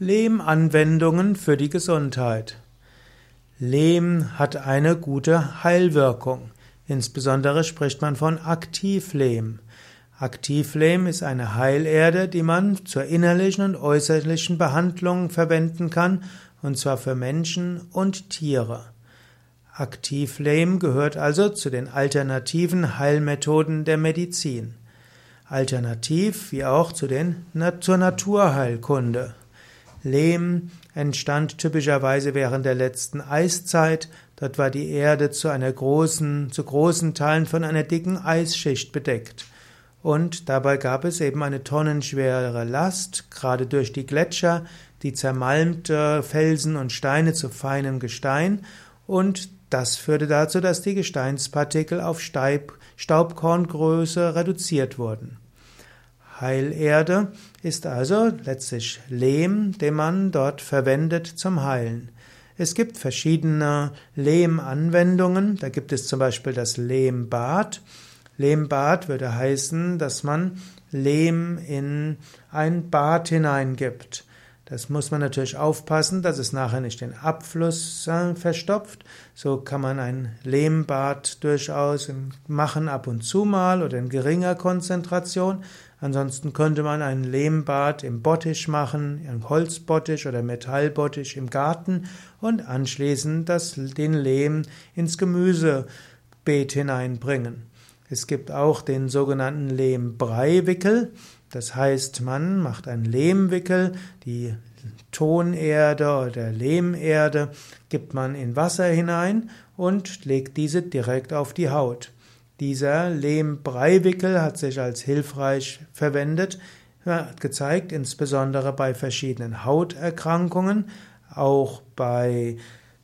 Lehmanwendungen für die Gesundheit. Lehm hat eine gute Heilwirkung. Insbesondere spricht man von Aktivlehm. Aktivlehm ist eine Heilerde, die man zur innerlichen und äußerlichen Behandlung verwenden kann, und zwar für Menschen und Tiere. Aktivlehm gehört also zu den alternativen Heilmethoden der Medizin. Alternativ wie auch zu den, zur Naturheilkunde. Lehm entstand typischerweise während der letzten Eiszeit. Dort war die Erde zu einer großen, zu großen Teilen von einer dicken Eisschicht bedeckt. Und dabei gab es eben eine tonnenschwere Last, gerade durch die Gletscher, die zermalmte Felsen und Steine zu feinem Gestein. Und das führte dazu, dass die Gesteinspartikel auf Staubkorngröße reduziert wurden. Heilerde ist also letztlich Lehm, den man dort verwendet zum Heilen. Es gibt verschiedene Lehmanwendungen. Da gibt es zum Beispiel das Lehmbad. Lehmbad würde heißen, dass man Lehm in ein Bad hineingibt. Das muss man natürlich aufpassen, dass es nachher nicht den Abfluss verstopft. So kann man ein Lehmbad durchaus machen ab und zu mal oder in geringer Konzentration. Ansonsten könnte man ein Lehmbad im Bottich machen, im Holzbottich oder Metallbottich im Garten und anschließend das, den Lehm ins Gemüsebeet hineinbringen. Es gibt auch den sogenannten Lehmbreiwickel. Das heißt, man macht einen Lehmwickel, die Tonerde oder Lehmerde gibt man in Wasser hinein und legt diese direkt auf die Haut. Dieser Lehmbreiwickel hat sich als hilfreich verwendet, hat gezeigt, insbesondere bei verschiedenen Hauterkrankungen, auch bei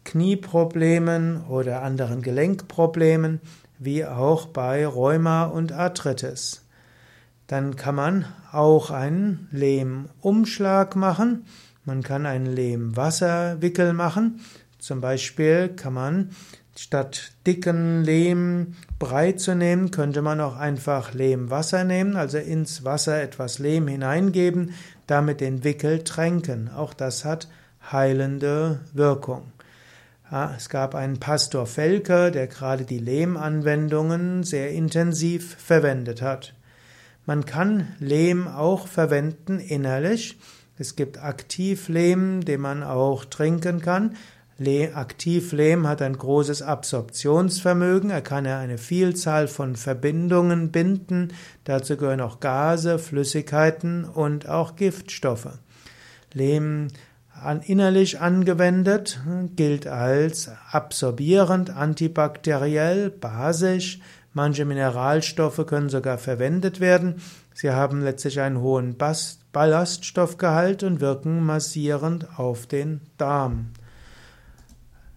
Knieproblemen oder anderen Gelenkproblemen, wie auch bei Rheuma und Arthritis. Dann kann man auch einen Lehmumschlag machen. Man kann einen Lehmwasserwickel machen. Zum Beispiel kann man statt dicken Lehm breit zu nehmen, könnte man auch einfach Lehmwasser nehmen, also ins Wasser etwas Lehm hineingeben, damit den Wickel tränken. Auch das hat heilende Wirkung. Es gab einen Pastor Felker, der gerade die Lehmanwendungen sehr intensiv verwendet hat. Man kann Lehm auch verwenden innerlich. Es gibt Aktivlehm, den man auch trinken kann. Aktivlehm hat ein großes Absorptionsvermögen. Er kann ja eine Vielzahl von Verbindungen binden. Dazu gehören auch Gase, Flüssigkeiten und auch Giftstoffe. Lehm innerlich angewendet gilt als absorbierend, antibakteriell, basisch, Manche Mineralstoffe können sogar verwendet werden. Sie haben letztlich einen hohen Ballaststoffgehalt und wirken massierend auf den Darm.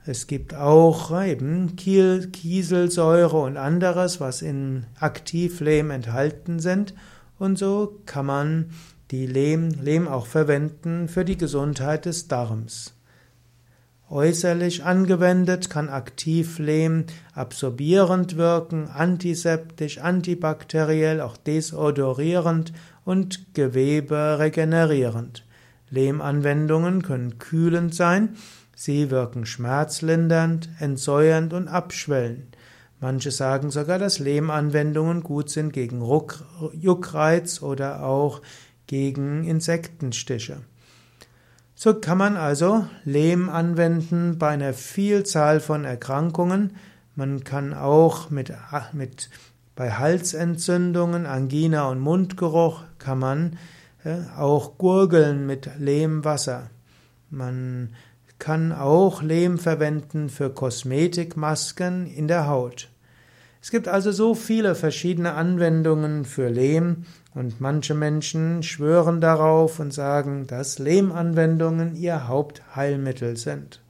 Es gibt auch eben Kieselsäure und anderes, was in Aktivlehm enthalten sind. Und so kann man die Lehm, Lehm auch verwenden für die Gesundheit des Darms. Äußerlich angewendet kann Aktivlehm absorbierend wirken, antiseptisch, antibakteriell, auch desodorierend und Gewebe regenerierend. Lehmanwendungen können kühlend sein, sie wirken schmerzlindernd, entsäuernd und abschwellend. Manche sagen sogar, dass Lehmanwendungen gut sind gegen Juckreiz oder auch gegen Insektenstiche. So kann man also Lehm anwenden bei einer Vielzahl von Erkrankungen. Man kann auch mit, mit bei Halsentzündungen, Angina und Mundgeruch kann man äh, auch gurgeln mit Lehmwasser. Man kann auch Lehm verwenden für Kosmetikmasken in der Haut. Es gibt also so viele verschiedene Anwendungen für Lehm und manche Menschen schwören darauf und sagen, dass Lehmanwendungen ihr Hauptheilmittel sind.